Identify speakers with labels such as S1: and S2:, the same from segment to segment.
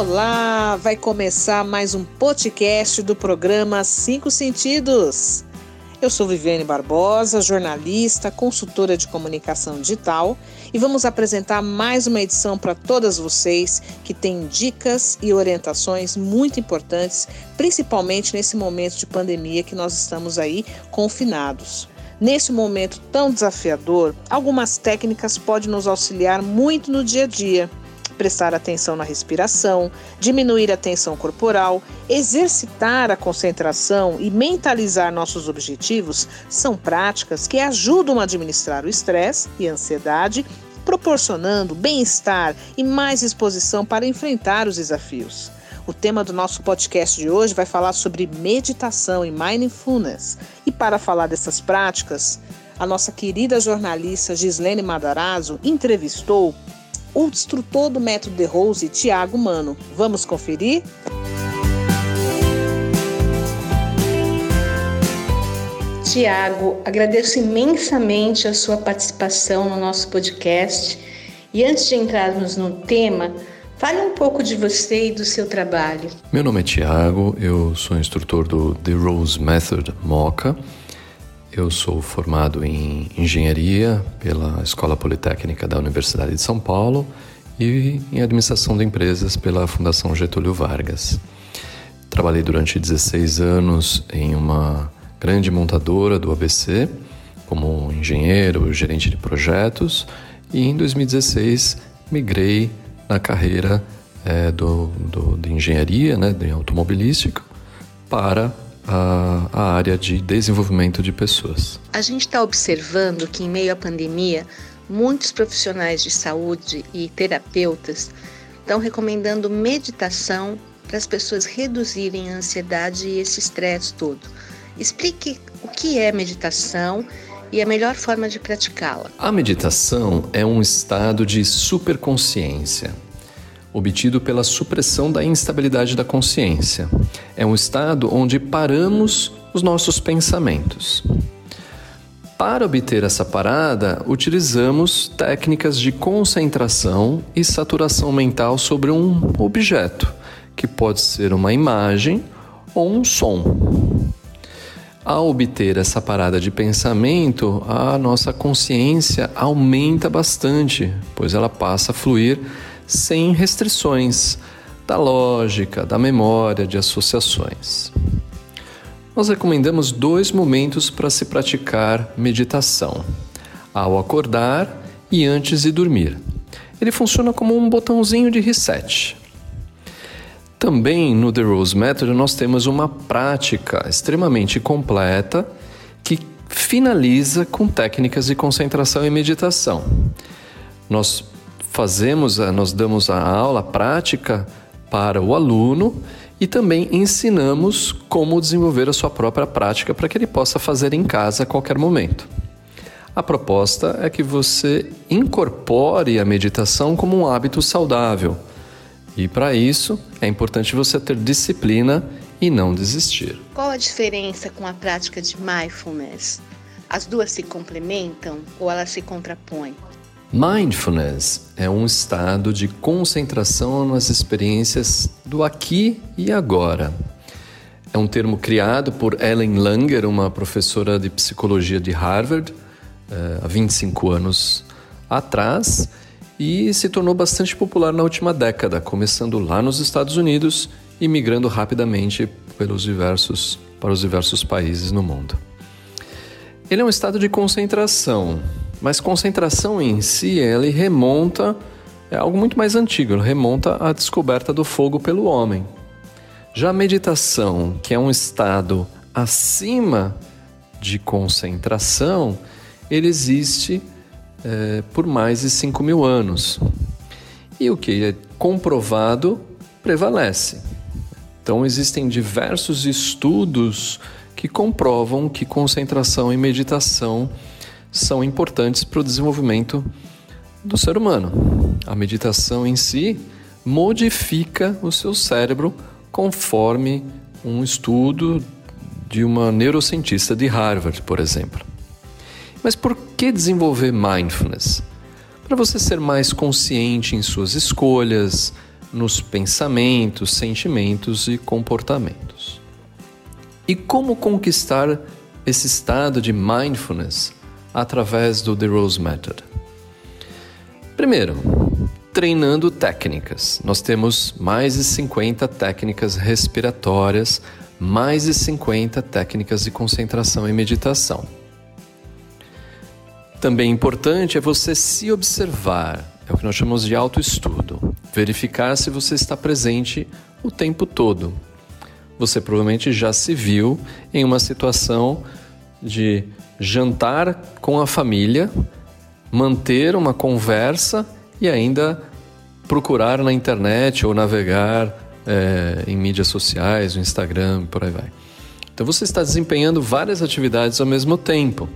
S1: Olá, vai começar mais um podcast do programa Cinco Sentidos. Eu sou Viviane Barbosa, jornalista, consultora de comunicação digital e vamos apresentar mais uma edição para todas vocês que têm dicas e orientações muito importantes, principalmente nesse momento de pandemia que nós estamos aí confinados. Nesse momento tão desafiador, algumas técnicas podem nos auxiliar muito no dia a dia prestar atenção na respiração, diminuir a tensão corporal, exercitar a concentração e mentalizar nossos objetivos são práticas que ajudam a administrar o estresse e a ansiedade, proporcionando bem-estar e mais disposição para enfrentar os desafios. O tema do nosso podcast de hoje vai falar sobre meditação e mindfulness. E para falar dessas práticas, a nossa querida jornalista Gislene Madarazzo entrevistou o instrutor do método de Rose, Tiago Mano. Vamos conferir? Tiago, agradeço imensamente a sua participação no nosso podcast. E antes de entrarmos no tema, fale um pouco de você e do seu trabalho.
S2: Meu nome é Tiago, eu sou instrutor do The Rose Method MOCA eu sou formado em engenharia pela Escola Politécnica da Universidade de São Paulo e em administração de empresas pela Fundação Getúlio Vargas. Trabalhei durante 16 anos em uma grande montadora do ABC como engenheiro, gerente de projetos e em 2016 migrei na carreira é, do, do, de engenharia, né, de automobilístico, para a, a área de desenvolvimento de pessoas.
S1: A gente está observando que, em meio à pandemia, muitos profissionais de saúde e terapeutas estão recomendando meditação para as pessoas reduzirem a ansiedade e esse estresse todo. Explique o que é meditação e a melhor forma de praticá-la.
S2: A meditação é um estado de superconsciência obtido pela supressão da instabilidade da consciência. É um estado onde paramos os nossos pensamentos. Para obter essa parada, utilizamos técnicas de concentração e saturação mental sobre um objeto, que pode ser uma imagem ou um som. Ao obter essa parada de pensamento, a nossa consciência aumenta bastante, pois ela passa a fluir sem restrições da lógica, da memória, de associações. Nós recomendamos dois momentos para se praticar meditação: ao acordar e antes de dormir. Ele funciona como um botãozinho de reset. Também no The Rose Method nós temos uma prática extremamente completa que finaliza com técnicas de concentração e meditação. Nós fazemos, nós damos a aula prática para o aluno e também ensinamos como desenvolver a sua própria prática para que ele possa fazer em casa a qualquer momento. A proposta é que você incorpore a meditação como um hábito saudável. E para isso é importante você ter disciplina e não desistir.
S1: Qual a diferença com a prática de mindfulness? As duas se complementam ou elas se contrapõem?
S2: Mindfulness é um estado de concentração nas experiências do aqui e agora. É um termo criado por Ellen Langer, uma professora de psicologia de Harvard, eh, há 25 anos atrás, e se tornou bastante popular na última década, começando lá nos Estados Unidos e migrando rapidamente pelos diversos, para os diversos países no mundo. Ele é um estado de concentração, mas concentração em si, ele remonta é algo muito mais antigo, remonta à descoberta do fogo pelo homem. Já a meditação, que é um estado acima de concentração, ele existe é, por mais de 5 mil anos. E o que é comprovado prevalece. Então, existem diversos estudos que comprovam que concentração e meditação são importantes para o desenvolvimento do ser humano. A meditação em si modifica o seu cérebro conforme um estudo de uma neurocientista de Harvard, por exemplo. Mas por que desenvolver mindfulness? Para você ser mais consciente em suas escolhas, nos pensamentos, sentimentos e comportamentos. E como conquistar esse estado de mindfulness através do The Rose Method? Primeiro, treinando técnicas. Nós temos mais de 50 técnicas respiratórias, mais de 50 técnicas de concentração e meditação. Também importante é você se observar, é o que nós chamamos de autoestudo. Verificar se você está presente o tempo todo. Você provavelmente já se viu em uma situação de jantar com a família, manter uma conversa e ainda procurar na internet ou navegar é, em mídias sociais, no Instagram, por aí vai. Então você está desempenhando várias atividades ao mesmo tempo.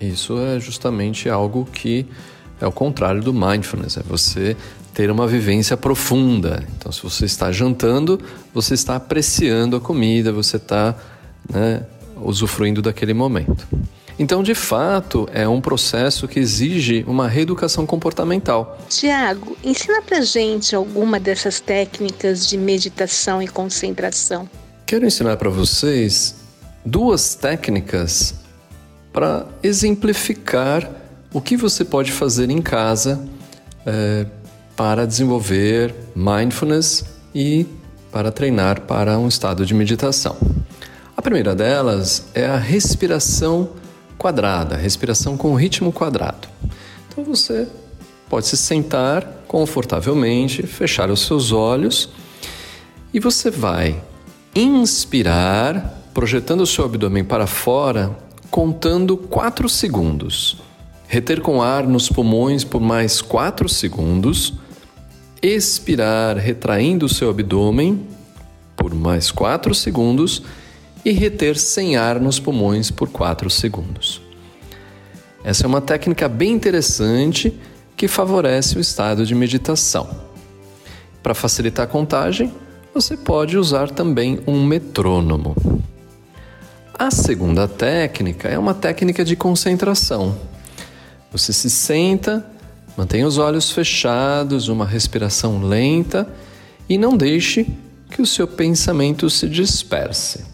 S2: Isso é justamente algo que é o contrário do mindfulness, é você ter uma vivência profunda. Então, se você está jantando, você está apreciando a comida, você está né, usufruindo daquele momento. Então, de fato, é um processo que exige uma reeducação comportamental.
S3: Tiago, ensina pra gente alguma dessas técnicas de meditação e concentração.
S2: Quero ensinar para vocês duas técnicas para exemplificar o que você pode fazer em casa é, para desenvolver mindfulness e para treinar para um estado de meditação. A primeira delas é a respiração quadrada, respiração com ritmo quadrado. Então você pode se sentar confortavelmente, fechar os seus olhos e você vai inspirar, projetando o seu abdômen para fora contando 4 segundos. Reter com ar nos pulmões por mais 4 segundos. Expirar, retraindo o seu abdômen por mais 4 segundos. E reter sem ar nos pulmões por 4 segundos. Essa é uma técnica bem interessante que favorece o estado de meditação. Para facilitar a contagem, você pode usar também um metrônomo. A segunda técnica é uma técnica de concentração. Você se senta, mantém os olhos fechados, uma respiração lenta e não deixe que o seu pensamento se disperse.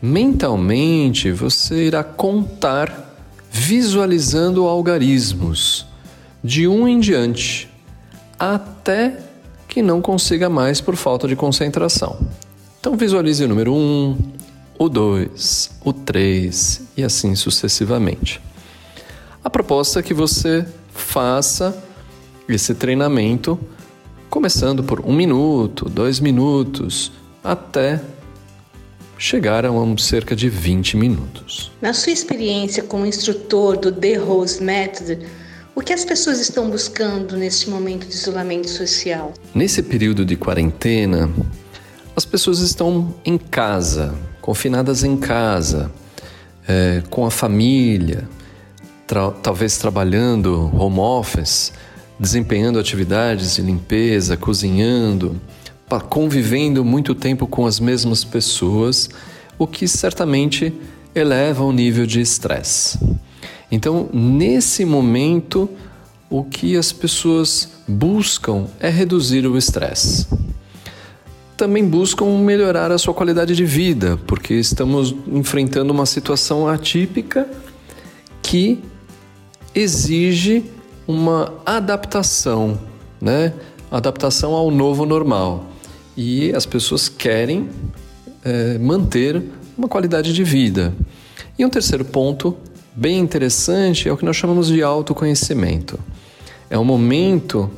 S2: Mentalmente, você irá contar visualizando algarismos de um em diante, até que não consiga mais por falta de concentração. Então visualize o número 1, um, o 2, o 3 e assim sucessivamente. A proposta é que você faça esse treinamento começando por um minuto, dois minutos, até chegar a cerca de 20 minutos.
S3: Na sua experiência como instrutor do The Rose Method, o que as pessoas estão buscando neste momento de isolamento social?
S2: Nesse período de quarentena, as pessoas estão em casa, confinadas em casa, é, com a família, tra talvez trabalhando home office, desempenhando atividades de limpeza, cozinhando, convivendo muito tempo com as mesmas pessoas, o que certamente eleva o nível de estresse. Então, nesse momento, o que as pessoas buscam é reduzir o estresse também buscam melhorar a sua qualidade de vida, porque estamos enfrentando uma situação atípica que exige uma adaptação, né? Adaptação ao novo normal. E as pessoas querem é, manter uma qualidade de vida. E um terceiro ponto bem interessante é o que nós chamamos de autoconhecimento. É um momento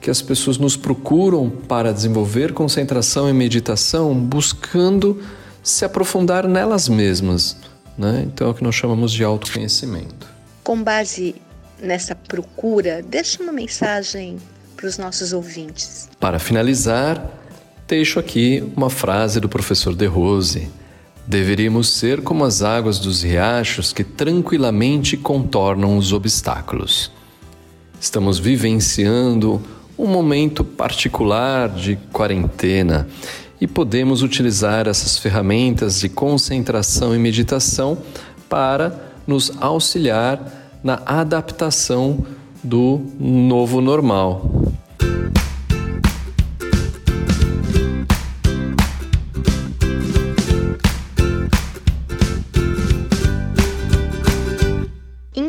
S2: que as pessoas nos procuram para desenvolver concentração e meditação buscando se aprofundar nelas mesmas. Né? Então é o que nós chamamos de autoconhecimento.
S3: Com base nessa procura, deixa uma mensagem para os nossos ouvintes.
S2: Para finalizar, deixo aqui uma frase do professor De Rose. Deveríamos ser como as águas dos riachos que tranquilamente contornam os obstáculos. Estamos vivenciando um momento particular de quarentena e podemos utilizar essas ferramentas de concentração e meditação para nos auxiliar na adaptação do novo normal.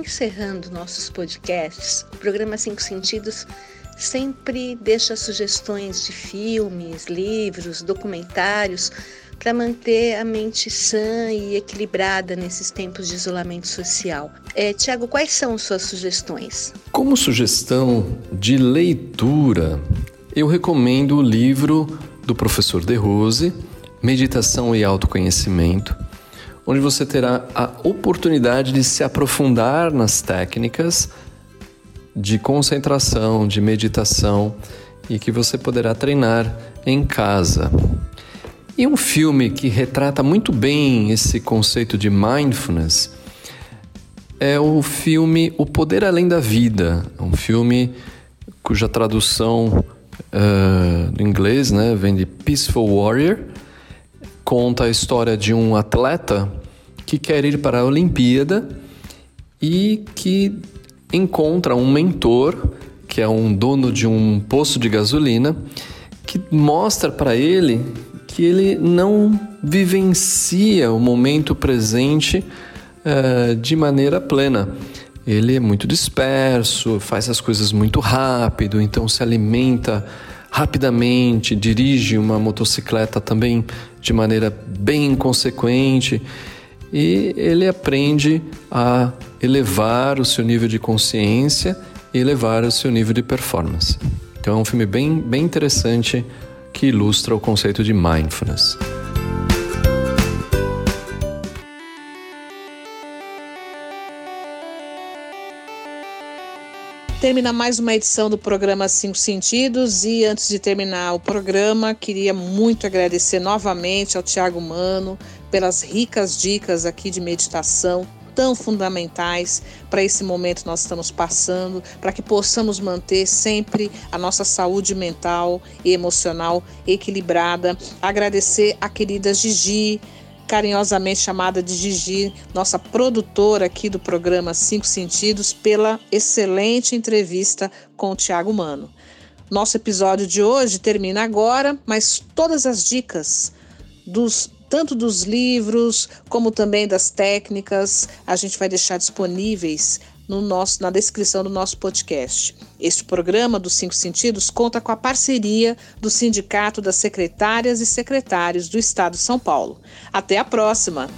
S3: Encerrando nossos podcasts, o programa Cinco Sentidos sempre deixa sugestões de filmes, livros, documentários para manter a mente sã e equilibrada nesses tempos de isolamento social. É, Tiago, quais são suas sugestões?
S2: Como sugestão de leitura, eu recomendo o livro do professor De Rose, Meditação e Autoconhecimento, onde você terá a oportunidade de se aprofundar nas técnicas de concentração, de meditação e que você poderá treinar em casa. E um filme que retrata muito bem esse conceito de mindfulness é o filme O Poder Além da Vida, um filme cuja tradução uh, do inglês né, vem de Peaceful Warrior, conta a história de um atleta que quer ir para a Olimpíada e que encontra um mentor, que é um dono de um poço de gasolina, que mostra para ele que ele não vivencia o momento presente uh, de maneira plena. Ele é muito disperso, faz as coisas muito rápido, então se alimenta rapidamente, dirige uma motocicleta também de maneira bem inconsequente e ele aprende a elevar o seu nível de consciência e elevar o seu nível de performance. Então é um filme bem, bem interessante que ilustra o conceito de mindfulness.
S1: Termina mais uma edição do programa Cinco Sentidos e antes de terminar o programa, queria muito agradecer novamente ao Tiago Mano pelas ricas dicas aqui de meditação tão fundamentais para esse momento que nós estamos passando, para que possamos manter sempre a nossa saúde mental e emocional equilibrada. Agradecer a querida Gigi, carinhosamente chamada de Gigi, nossa produtora aqui do programa Cinco Sentidos, pela excelente entrevista com o Tiago Mano. Nosso episódio de hoje termina agora, mas todas as dicas dos tanto dos livros como também das técnicas, a gente vai deixar disponíveis no nosso, na descrição do nosso podcast. Este programa dos Cinco Sentidos conta com a parceria do Sindicato das Secretárias e Secretários do Estado de São Paulo. Até a próxima!